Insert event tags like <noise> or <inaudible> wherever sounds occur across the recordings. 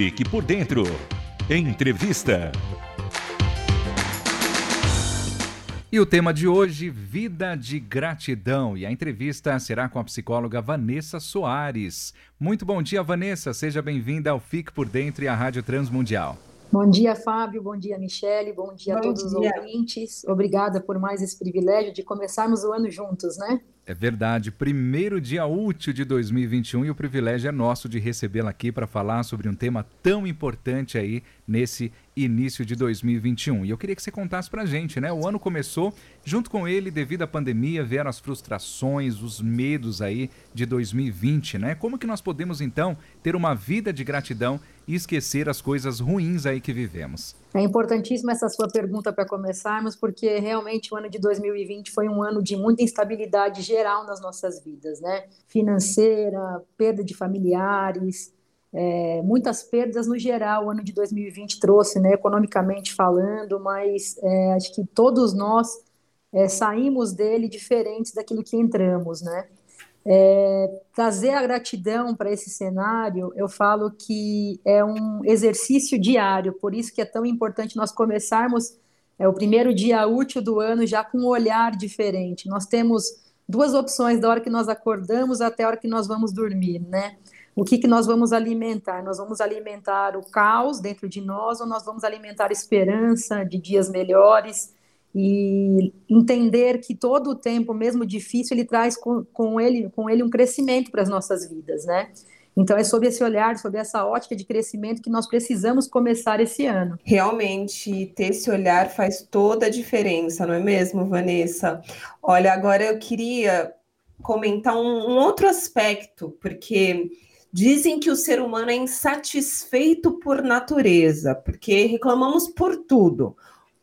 Fique por dentro. Entrevista. E o tema de hoje, vida de gratidão. E a entrevista será com a psicóloga Vanessa Soares. Muito bom dia, Vanessa. Seja bem-vinda ao Fique por Dentro e à Rádio Transmundial. Bom dia, Fábio. Bom dia, Michele. Bom dia bom a todos dia. os ouvintes. Obrigada por mais esse privilégio de começarmos o ano juntos, né? É verdade. Primeiro dia útil de 2021 e o privilégio é nosso de recebê-la aqui para falar sobre um tema tão importante aí nesse início de 2021. E eu queria que você contasse para a gente, né? O ano começou, junto com ele, devido à pandemia, vieram as frustrações, os medos aí de 2020, né? Como que nós podemos, então, ter uma vida de gratidão e esquecer as coisas ruins aí que vivemos? É importantíssima essa sua pergunta para começarmos, porque realmente o ano de 2020 foi um ano de muita instabilidade geral nas nossas vidas, né? Financeira, perda de familiares, é, muitas perdas no geral o ano de 2020 trouxe, né, economicamente falando, mas é, acho que todos nós é, saímos dele diferentes daquilo que entramos, né? É, trazer a gratidão para esse cenário, eu falo que é um exercício diário, por isso que é tão importante nós começarmos é, o primeiro dia útil do ano já com um olhar diferente. Nós temos duas opções da hora que nós acordamos até a hora que nós vamos dormir, né? O que, que nós vamos alimentar? Nós vamos alimentar o caos dentro de nós ou nós vamos alimentar esperança de dias melhores? e entender que todo o tempo, mesmo difícil, ele traz com, com ele com ele um crescimento para as nossas vidas, né? Então é sobre esse olhar, sobre essa ótica de crescimento que nós precisamos começar esse ano. Realmente, ter esse olhar faz toda a diferença, não é mesmo, Vanessa? Olha, agora eu queria comentar um, um outro aspecto, porque Dizem que o ser humano é insatisfeito por natureza, porque reclamamos por tudo.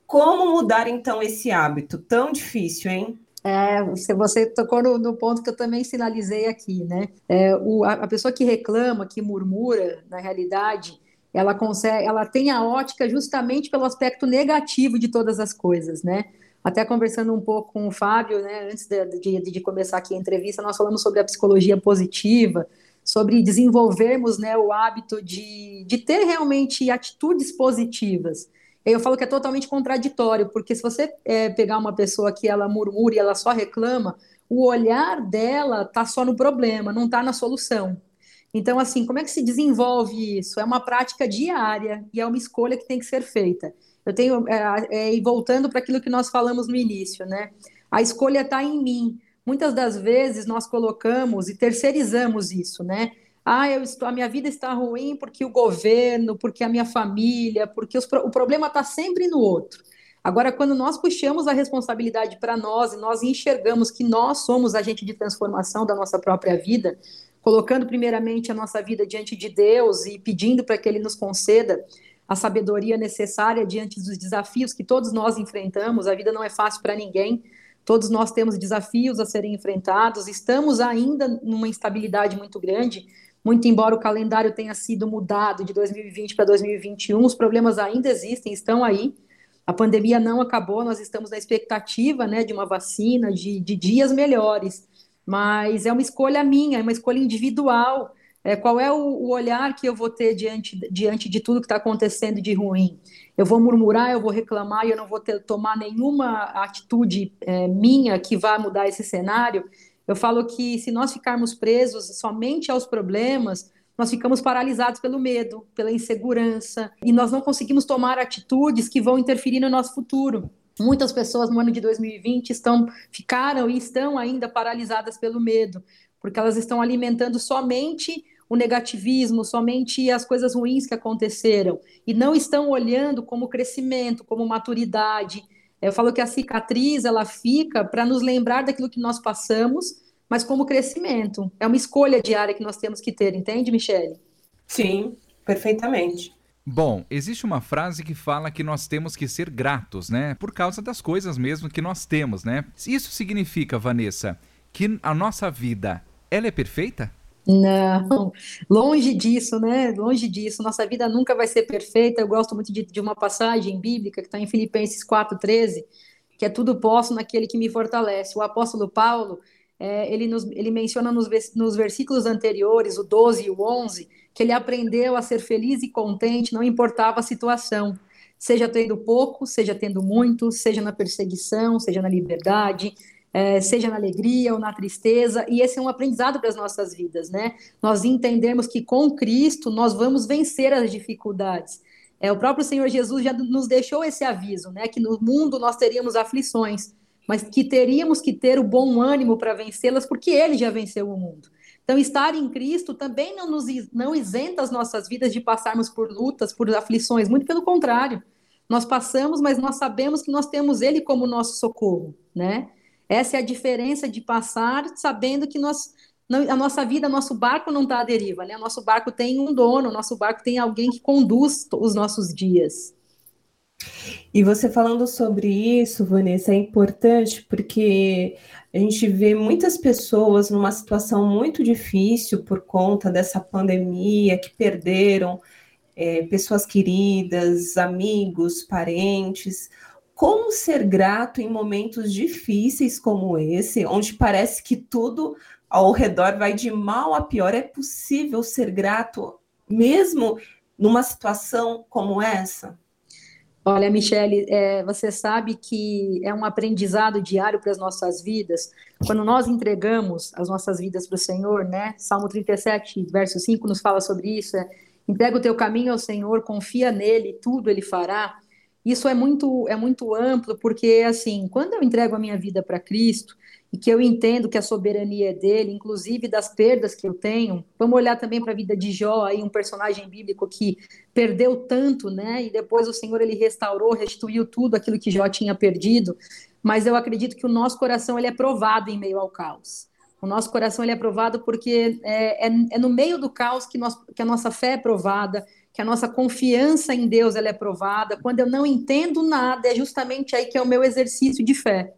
Como mudar então esse hábito? Tão difícil, hein? É, você tocou no, no, ponto que eu também sinalizei aqui, né? É, o, a, a, pessoa que reclama, que murmura, na realidade, ela consegue, ela tem a ótica justamente pelo aspecto negativo de todas as coisas, né? Até conversando um pouco com o Fábio, né? Antes de, de, de começar aqui a entrevista, nós falamos sobre a psicologia positiva, sobre desenvolvermos, né, o hábito de, de ter realmente atitudes positivas eu falo que é totalmente contraditório, porque se você é, pegar uma pessoa que ela murmura e ela só reclama, o olhar dela tá só no problema, não tá na solução. Então, assim, como é que se desenvolve isso? É uma prática diária e é uma escolha que tem que ser feita. Eu tenho, é, é, e voltando para aquilo que nós falamos no início, né? A escolha está em mim. Muitas das vezes nós colocamos e terceirizamos isso, né? ah, eu estou, a minha vida está ruim porque o governo, porque a minha família, porque os, o problema está sempre no outro. Agora, quando nós puxamos a responsabilidade para nós e nós enxergamos que nós somos agente de transformação da nossa própria vida, colocando primeiramente a nossa vida diante de Deus e pedindo para que Ele nos conceda a sabedoria necessária diante dos desafios que todos nós enfrentamos, a vida não é fácil para ninguém, todos nós temos desafios a serem enfrentados, estamos ainda numa instabilidade muito grande, muito embora o calendário tenha sido mudado de 2020 para 2021, os problemas ainda existem, estão aí. A pandemia não acabou, nós estamos na expectativa né, de uma vacina, de, de dias melhores, mas é uma escolha minha, é uma escolha individual. É, qual é o, o, olhar que eu vou ter diante, diante de tudo que está acontecendo de ruim? Eu vou murmurar, eu vou reclamar eu não vou ter, tomar nenhuma atitude é, minha que vá mudar esse cenário? Eu falo que se nós ficarmos presos somente aos problemas, nós ficamos paralisados pelo medo, pela insegurança, e nós não conseguimos tomar atitudes que vão interferir no nosso futuro. Muitas pessoas no ano de 2020 estão, ficaram e estão ainda paralisadas pelo medo, porque elas estão alimentando somente o negativismo, somente as coisas ruins que aconteceram, e não estão olhando como crescimento, como maturidade, eu falo que a cicatriz ela fica para nos lembrar daquilo que nós passamos, mas como crescimento. É uma escolha diária que nós temos que ter, entende, Michele? Sim, perfeitamente. Bom, existe uma frase que fala que nós temos que ser gratos, né? Por causa das coisas mesmo que nós temos, né? Isso significa, Vanessa, que a nossa vida, ela é perfeita? Não, longe disso, né? Longe disso. Nossa vida nunca vai ser perfeita. Eu gosto muito de, de uma passagem bíblica que está em Filipenses 4,13, que é tudo posso naquele que me fortalece. O apóstolo Paulo, é, ele, nos, ele menciona nos, nos versículos anteriores, o 12 e o 11, que ele aprendeu a ser feliz e contente, não importava a situação, seja tendo pouco, seja tendo muito, seja na perseguição, seja na liberdade, é, seja na alegria ou na tristeza, e esse é um aprendizado para as nossas vidas, né? Nós entendemos que com Cristo nós vamos vencer as dificuldades. É, o próprio Senhor Jesus já nos deixou esse aviso, né? Que no mundo nós teríamos aflições, mas que teríamos que ter o bom ânimo para vencê-las, porque Ele já venceu o mundo. Então, estar em Cristo também não nos não isenta as nossas vidas de passarmos por lutas, por aflições, muito pelo contrário. Nós passamos, mas nós sabemos que nós temos Ele como nosso socorro, né? Essa é a diferença de passar sabendo que nós, a nossa vida, nosso barco não está à deriva, né? Nosso barco tem um dono, nosso barco tem alguém que conduz os nossos dias. E você falando sobre isso, Vanessa, é importante porque a gente vê muitas pessoas numa situação muito difícil por conta dessa pandemia, que perderam é, pessoas queridas, amigos, parentes. Como ser grato em momentos difíceis como esse, onde parece que tudo ao redor vai de mal a pior? É possível ser grato mesmo numa situação como essa? Olha, Michele, é, você sabe que é um aprendizado diário para as nossas vidas. Quando nós entregamos as nossas vidas para o Senhor, né? Salmo 37, verso 5 nos fala sobre isso. É, Entrega o teu caminho ao Senhor, confia nele, tudo ele fará. Isso é muito, é muito amplo, porque, assim, quando eu entrego a minha vida para Cristo e que eu entendo que a soberania é dele, inclusive das perdas que eu tenho, vamos olhar também para a vida de Jó, aí, um personagem bíblico que perdeu tanto, né? E depois o Senhor ele restaurou, restituiu tudo aquilo que Jó tinha perdido. Mas eu acredito que o nosso coração ele é provado em meio ao caos. O nosso coração ele é provado porque é, é, é no meio do caos que, nós, que a nossa fé é provada, que a nossa confiança em Deus ela é provada. Quando eu não entendo nada, é justamente aí que é o meu exercício de fé.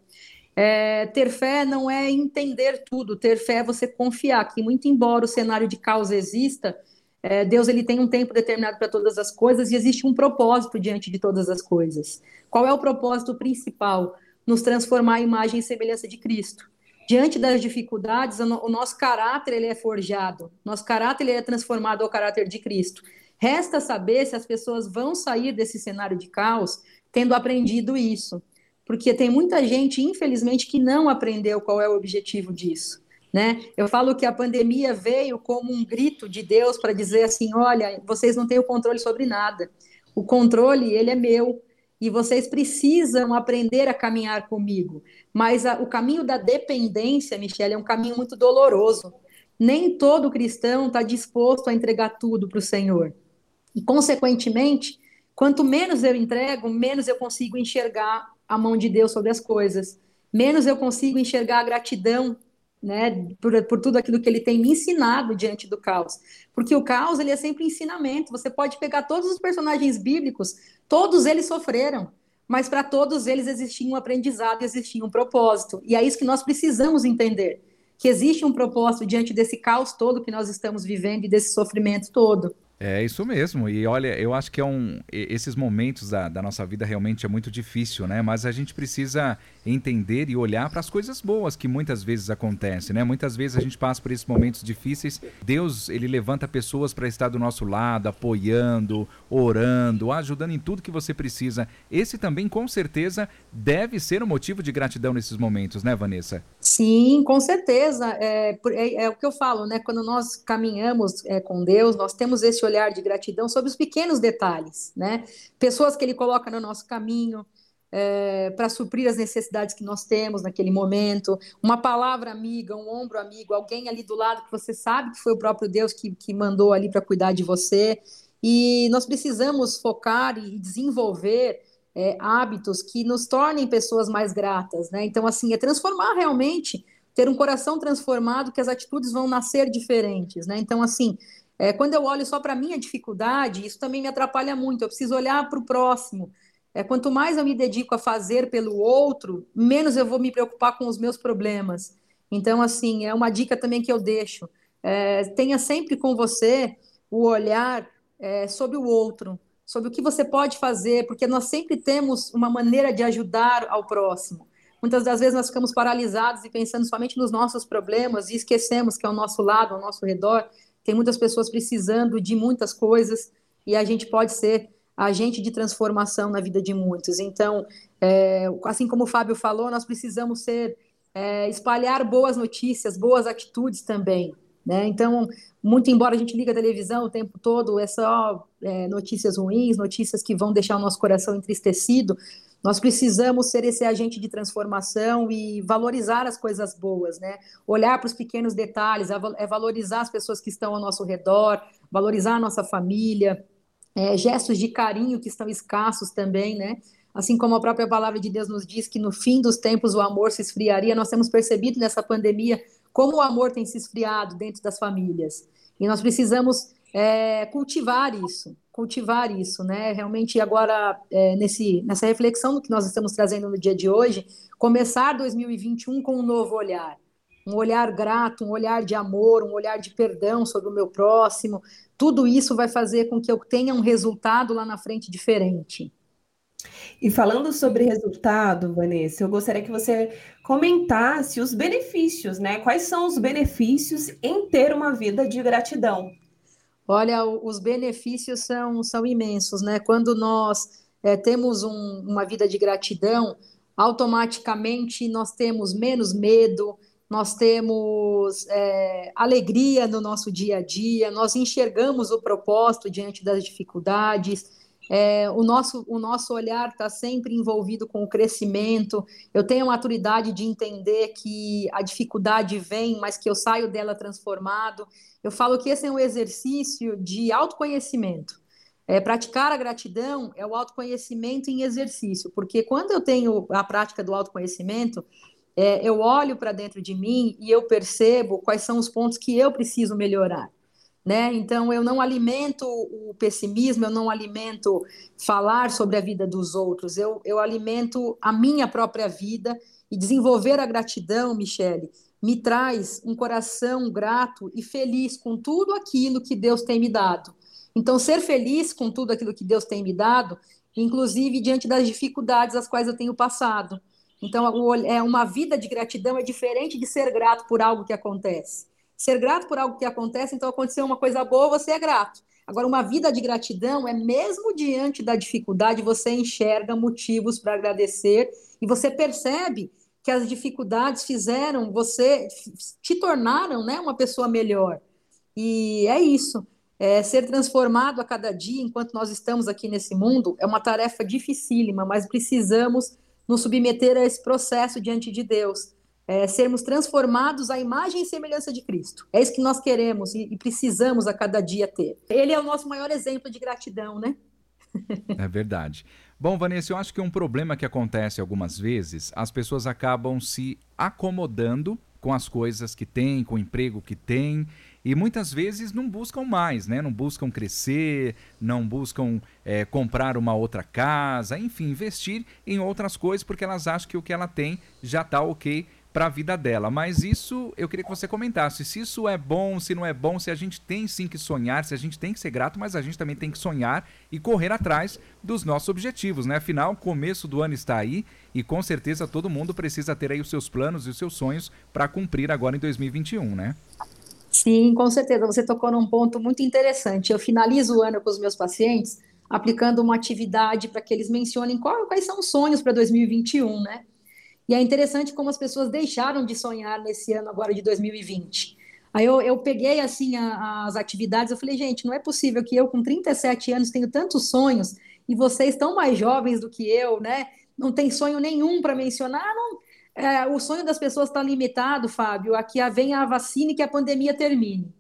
É, ter fé não é entender tudo, ter fé é você confiar que, muito embora o cenário de causa exista, é, Deus ele tem um tempo determinado para todas as coisas e existe um propósito diante de todas as coisas. Qual é o propósito principal? Nos transformar à imagem e semelhança de Cristo. Diante das dificuldades, o nosso caráter ele é forjado, nosso caráter ele é transformado ao caráter de Cristo. Resta saber se as pessoas vão sair desse cenário de caos tendo aprendido isso. Porque tem muita gente, infelizmente, que não aprendeu qual é o objetivo disso. Né? Eu falo que a pandemia veio como um grito de Deus para dizer assim: olha, vocês não têm o controle sobre nada. O controle, ele é meu. E vocês precisam aprender a caminhar comigo. Mas a, o caminho da dependência, Michelle, é um caminho muito doloroso. Nem todo cristão está disposto a entregar tudo para o Senhor. E, consequentemente, quanto menos eu entrego, menos eu consigo enxergar a mão de Deus sobre as coisas, menos eu consigo enxergar a gratidão né, por, por, tudo aquilo que ele tem me ensinado diante do caos. Porque o caos ele é sempre ensinamento. Você pode pegar todos os personagens bíblicos, todos eles sofreram, mas para todos eles existia um aprendizado, existia um propósito. E é isso que nós precisamos entender, que existe um propósito diante desse caos todo que nós estamos vivendo e desse sofrimento todo. É isso mesmo. E olha, eu acho que é um. Esses momentos da, da nossa vida realmente é muito difícil, né? Mas a gente precisa entender e olhar para as coisas boas que muitas vezes acontecem, né? Muitas vezes a gente passa por esses momentos difíceis. Deus, ele levanta pessoas para estar do nosso lado, apoiando, orando, ajudando em tudo que você precisa. Esse também, com certeza, deve ser um motivo de gratidão nesses momentos, né, Vanessa? Sim, com certeza. É, é, é o que eu falo, né? Quando nós caminhamos é, com Deus, nós temos esse olhar de gratidão sobre os pequenos detalhes, né? Pessoas que Ele coloca no nosso caminho. É, para suprir as necessidades que nós temos naquele momento, uma palavra amiga, um ombro amigo, alguém ali do lado que você sabe que foi o próprio Deus que, que mandou ali para cuidar de você. E nós precisamos focar e desenvolver é, hábitos que nos tornem pessoas mais gratas, né? Então, assim, é transformar realmente, ter um coração transformado, que as atitudes vão nascer diferentes, né? Então, assim, é, quando eu olho só para a minha dificuldade, isso também me atrapalha muito. Eu preciso olhar para o próximo. É, quanto mais eu me dedico a fazer pelo outro, menos eu vou me preocupar com os meus problemas. Então, assim, é uma dica também que eu deixo. É, tenha sempre com você o olhar é, sobre o outro, sobre o que você pode fazer, porque nós sempre temos uma maneira de ajudar ao próximo. Muitas das vezes nós ficamos paralisados e pensando somente nos nossos problemas e esquecemos que ao nosso lado, ao nosso redor, tem muitas pessoas precisando de muitas coisas e a gente pode ser agente de transformação na vida de muitos. Então, é, assim como o Fábio falou, nós precisamos ser é, espalhar boas notícias, boas atitudes também. Né? Então, muito embora a gente liga a televisão o tempo todo, é só é, notícias ruins, notícias que vão deixar o nosso coração entristecido, nós precisamos ser esse agente de transformação e valorizar as coisas boas, né? Olhar para os pequenos detalhes, é valorizar as pessoas que estão ao nosso redor, valorizar a nossa família, é, gestos de carinho que estão escassos também, né? Assim como a própria palavra de Deus nos diz que no fim dos tempos o amor se esfriaria, nós temos percebido nessa pandemia como o amor tem se esfriado dentro das famílias. E nós precisamos é, cultivar isso, cultivar isso, né? Realmente agora é, nesse nessa reflexão que nós estamos trazendo no dia de hoje, começar 2021 com um novo olhar, um olhar grato, um olhar de amor, um olhar de perdão sobre o meu próximo. Tudo isso vai fazer com que eu tenha um resultado lá na frente diferente. E falando sobre resultado, Vanessa, eu gostaria que você comentasse os benefícios, né? Quais são os benefícios em ter uma vida de gratidão? Olha, os benefícios são, são imensos, né? Quando nós é, temos um, uma vida de gratidão, automaticamente nós temos menos medo, nós temos é, alegria no nosso dia a dia, nós enxergamos o propósito diante das dificuldades, é, o, nosso, o nosso olhar está sempre envolvido com o crescimento. Eu tenho a maturidade de entender que a dificuldade vem, mas que eu saio dela transformado. Eu falo que esse é um exercício de autoconhecimento. É, praticar a gratidão é o autoconhecimento em exercício, porque quando eu tenho a prática do autoconhecimento, é, eu olho para dentro de mim e eu percebo quais são os pontos que eu preciso melhorar. Né? Então, eu não alimento o pessimismo, eu não alimento falar sobre a vida dos outros, eu, eu alimento a minha própria vida e desenvolver a gratidão, Michele, me traz um coração grato e feliz com tudo aquilo que Deus tem me dado. Então, ser feliz com tudo aquilo que Deus tem me dado, inclusive diante das dificuldades às quais eu tenho passado. Então, é uma vida de gratidão é diferente de ser grato por algo que acontece. Ser grato por algo que acontece, então aconteceu uma coisa boa, você é grato. Agora, uma vida de gratidão é mesmo diante da dificuldade, você enxerga motivos para agradecer e você percebe que as dificuldades fizeram você, te tornaram né, uma pessoa melhor. E é isso. É, ser transformado a cada dia enquanto nós estamos aqui nesse mundo é uma tarefa dificílima, mas precisamos nos submeter a esse processo diante de Deus. É, sermos transformados à imagem e semelhança de Cristo. É isso que nós queremos e, e precisamos a cada dia ter. Ele é o nosso maior exemplo de gratidão, né? É verdade. Bom, Vanessa, eu acho que um problema que acontece algumas vezes, as pessoas acabam se acomodando com as coisas que têm, com o emprego que têm, e muitas vezes não buscam mais, né? Não buscam crescer, não buscam é, comprar uma outra casa, enfim, investir em outras coisas porque elas acham que o que ela tem já está ok para a vida dela. Mas isso eu queria que você comentasse. Se isso é bom, se não é bom, se a gente tem sim que sonhar, se a gente tem que ser grato, mas a gente também tem que sonhar e correr atrás dos nossos objetivos, né? Afinal, o começo do ano está aí e com certeza todo mundo precisa ter aí os seus planos e os seus sonhos para cumprir agora em 2021, né? Sim, com certeza. Você tocou num ponto muito interessante. Eu finalizo o ano com os meus pacientes aplicando uma atividade para que eles mencionem qual, quais são os sonhos para 2021, né? E é interessante como as pessoas deixaram de sonhar nesse ano agora de 2020. Aí eu, eu peguei assim a, as atividades, eu falei, gente, não é possível que eu com 37 anos tenho tantos sonhos e vocês tão mais jovens do que eu, né? Não tem sonho nenhum para mencionar, não. É, o sonho das pessoas está limitado, Fábio, a que venha a vacina e que a pandemia termine.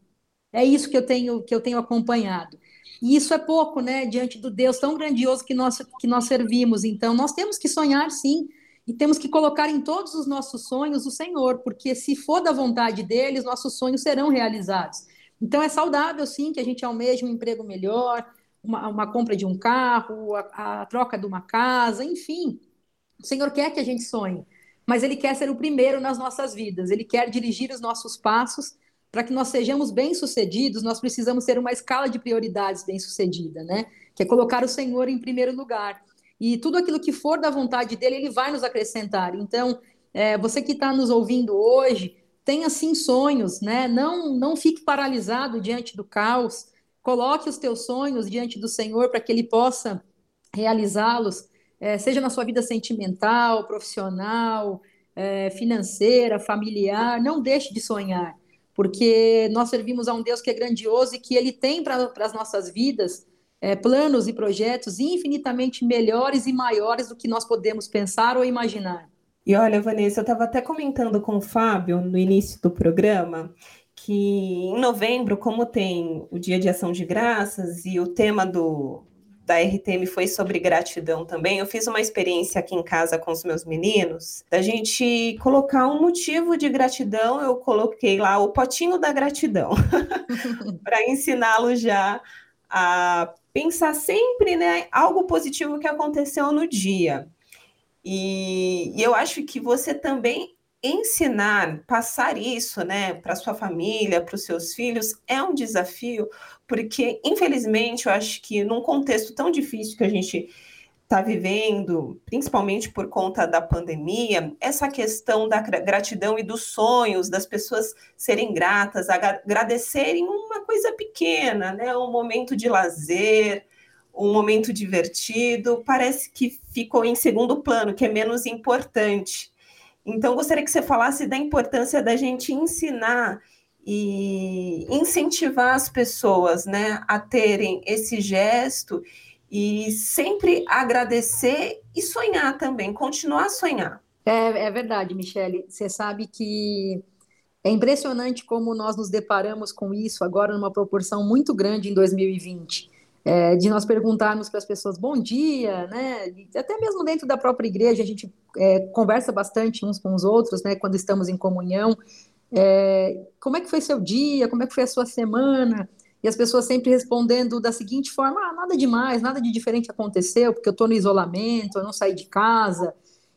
É isso que eu tenho que eu tenho acompanhado. E isso é pouco, né, diante do Deus tão grandioso que nós que nós servimos. Então, nós temos que sonhar sim e temos que colocar em todos os nossos sonhos o Senhor, porque se for da vontade dele, os nossos sonhos serão realizados. Então é saudável, sim, que a gente almeje um emprego melhor, uma, uma compra de um carro, a, a troca de uma casa, enfim. O Senhor quer que a gente sonhe, mas Ele quer ser o primeiro nas nossas vidas, Ele quer dirigir os nossos passos para que nós sejamos bem-sucedidos, nós precisamos ter uma escala de prioridades bem-sucedida, né? Que é colocar o Senhor em primeiro lugar. E tudo aquilo que for da vontade dele, ele vai nos acrescentar. Então, é, você que está nos ouvindo hoje, tenha sim sonhos, né? Não, não fique paralisado diante do caos. Coloque os teus sonhos diante do Senhor para que Ele possa realizá-los, é, seja na sua vida sentimental, profissional, é, financeira, familiar. Não deixe de sonhar, porque nós servimos a um Deus que é grandioso e que Ele tem para as nossas vidas é, planos e projetos infinitamente melhores e maiores do que nós podemos pensar ou imaginar. E olha, Vanessa, eu estava até comentando com o Fábio no início do programa que em novembro, como tem o Dia de Ação de Graças e o tema do, da RTM foi sobre gratidão também. Eu fiz uma experiência aqui em casa com os meus meninos, da gente colocar um motivo de gratidão. Eu coloquei lá o potinho da gratidão, <laughs> para ensiná-los já a pensar sempre, né, algo positivo que aconteceu no dia. E, e eu acho que você também ensinar, passar isso, né, para sua família, para os seus filhos, é um desafio, porque infelizmente eu acho que num contexto tão difícil que a gente está vivendo, principalmente por conta da pandemia, essa questão da gratidão e dos sonhos, das pessoas serem gratas, agradecerem uma coisa pequena, né? Um momento de lazer, um momento divertido, parece que ficou em segundo plano, que é menos importante. Então, gostaria que você falasse da importância da gente ensinar e incentivar as pessoas né, a terem esse gesto e sempre agradecer e sonhar também, continuar a sonhar. É, é verdade, Michele. Você sabe que é impressionante como nós nos deparamos com isso agora numa proporção muito grande em 2020. É, de nós perguntarmos para as pessoas bom dia, né? Até mesmo dentro da própria igreja, a gente é, conversa bastante uns com os outros, né? Quando estamos em comunhão. É, como é que foi seu dia? Como é que foi a sua semana? E as pessoas sempre respondendo da seguinte forma: ah, nada demais, nada de diferente aconteceu, porque eu estou no isolamento, eu não saí de casa.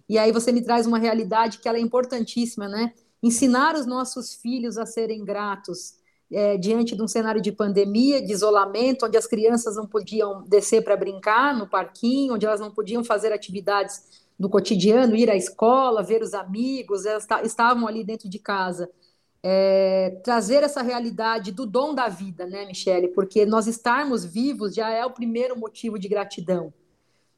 E aí você me traz uma realidade que ela é importantíssima, né? Ensinar os nossos filhos a serem gratos é, diante de um cenário de pandemia, de isolamento, onde as crianças não podiam descer para brincar no parquinho, onde elas não podiam fazer atividades do cotidiano, ir à escola, ver os amigos, elas estavam ali dentro de casa é, trazer essa realidade do dom da vida, né, Michele? Porque nós estarmos vivos já é o primeiro motivo de gratidão.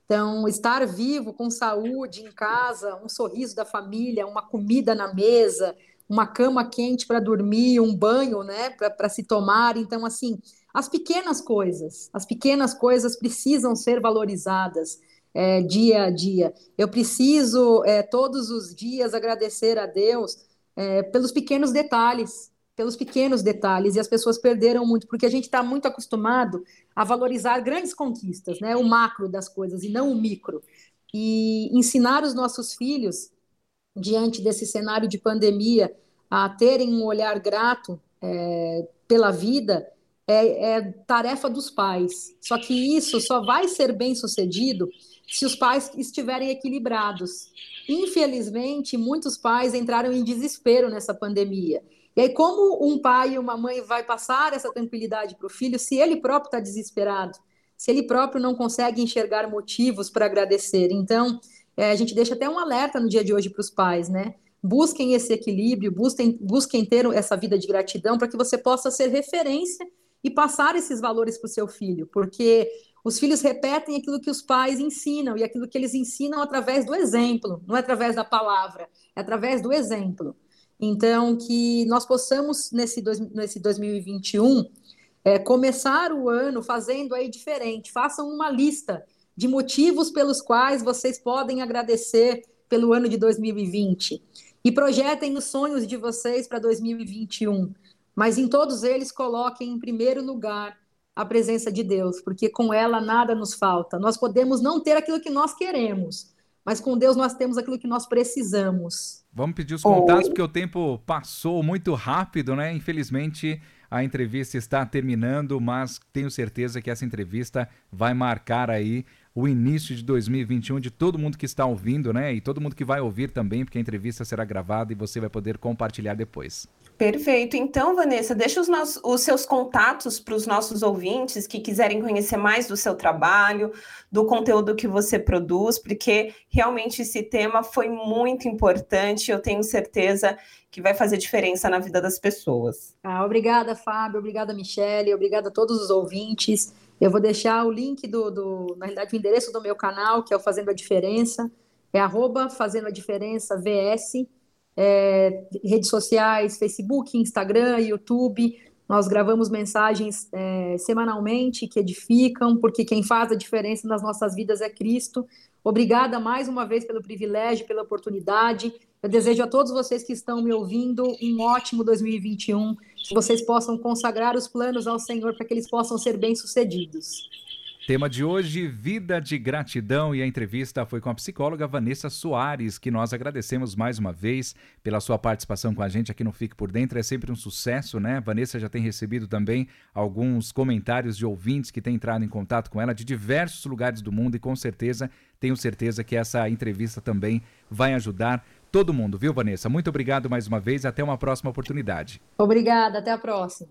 Então, estar vivo, com saúde, em casa, um sorriso da família, uma comida na mesa, uma cama quente para dormir, um banho, né, para se tomar. Então, assim, as pequenas coisas, as pequenas coisas precisam ser valorizadas. É, dia a dia. Eu preciso é, todos os dias agradecer a Deus é, pelos pequenos detalhes, pelos pequenos detalhes, e as pessoas perderam muito, porque a gente está muito acostumado a valorizar grandes conquistas, né, o macro das coisas e não o micro. E ensinar os nossos filhos, diante desse cenário de pandemia, a terem um olhar grato é, pela vida, é, é, tarefa dos pais. Só que isso só vai ser bem sucedido se os pais estiverem equilibrados. Infelizmente, muitos pais entraram em desespero nessa pandemia. E aí, como um pai e uma mãe vai passar essa tranquilidade para o filho se ele próprio está desesperado? Se ele próprio não consegue enxergar motivos para agradecer? Então, é, a gente deixa até um alerta no dia de hoje para os pais, né? Busquem esse equilíbrio, busquem, busquem ter essa vida de gratidão para que você possa ser referência e passar esses valores para o seu filho, porque os filhos repetem aquilo que os pais ensinam, e aquilo que eles ensinam através do exemplo, não é através da palavra, é através do exemplo. Então, que nós possamos, nesse, nesse 2021, é, começar o ano fazendo aí diferente. Façam uma lista de motivos pelos quais vocês podem agradecer pelo ano de 2020. E projetem os sonhos de vocês para 2021. Mas em todos eles, coloquem em primeiro lugar a presença de Deus, porque com ela nada nos falta. Nós podemos não ter aquilo que nós queremos, mas com Deus nós temos aquilo que nós precisamos. Vamos pedir os contatos, oh. porque o tempo passou muito rápido, né? Infelizmente, a entrevista está terminando, mas tenho certeza que essa entrevista vai marcar aí o início de 2021 de todo mundo que está ouvindo, né? E todo mundo que vai ouvir também, porque a entrevista será gravada e você vai poder compartilhar depois. Perfeito. Então, Vanessa, deixa os, nossos, os seus contatos para os nossos ouvintes que quiserem conhecer mais do seu trabalho, do conteúdo que você produz, porque realmente esse tema foi muito importante. Eu tenho certeza que vai fazer diferença na vida das pessoas. Ah, obrigada, Fábio. Obrigada, Michele. Obrigada a todos os ouvintes. Eu vou deixar o link do, do, na realidade, o endereço do meu canal, que é o Fazendo a Diferença. É arroba Fazendo a Diferença VS é, redes sociais, Facebook, Instagram, YouTube. Nós gravamos mensagens é, semanalmente que edificam, porque quem faz a diferença nas nossas vidas é Cristo. Obrigada mais uma vez pelo privilégio, pela oportunidade. Eu desejo a todos vocês que estão me ouvindo um ótimo 2021, que vocês possam consagrar os planos ao Senhor para que eles possam ser bem-sucedidos. Tema de hoje, vida de gratidão, e a entrevista foi com a psicóloga Vanessa Soares, que nós agradecemos mais uma vez pela sua participação com a gente aqui no Fique por Dentro. É sempre um sucesso, né? Vanessa já tem recebido também alguns comentários de ouvintes que têm entrado em contato com ela de diversos lugares do mundo e com certeza, tenho certeza que essa entrevista também vai ajudar todo mundo, viu, Vanessa? Muito obrigado mais uma vez, até uma próxima oportunidade. Obrigada, até a próxima.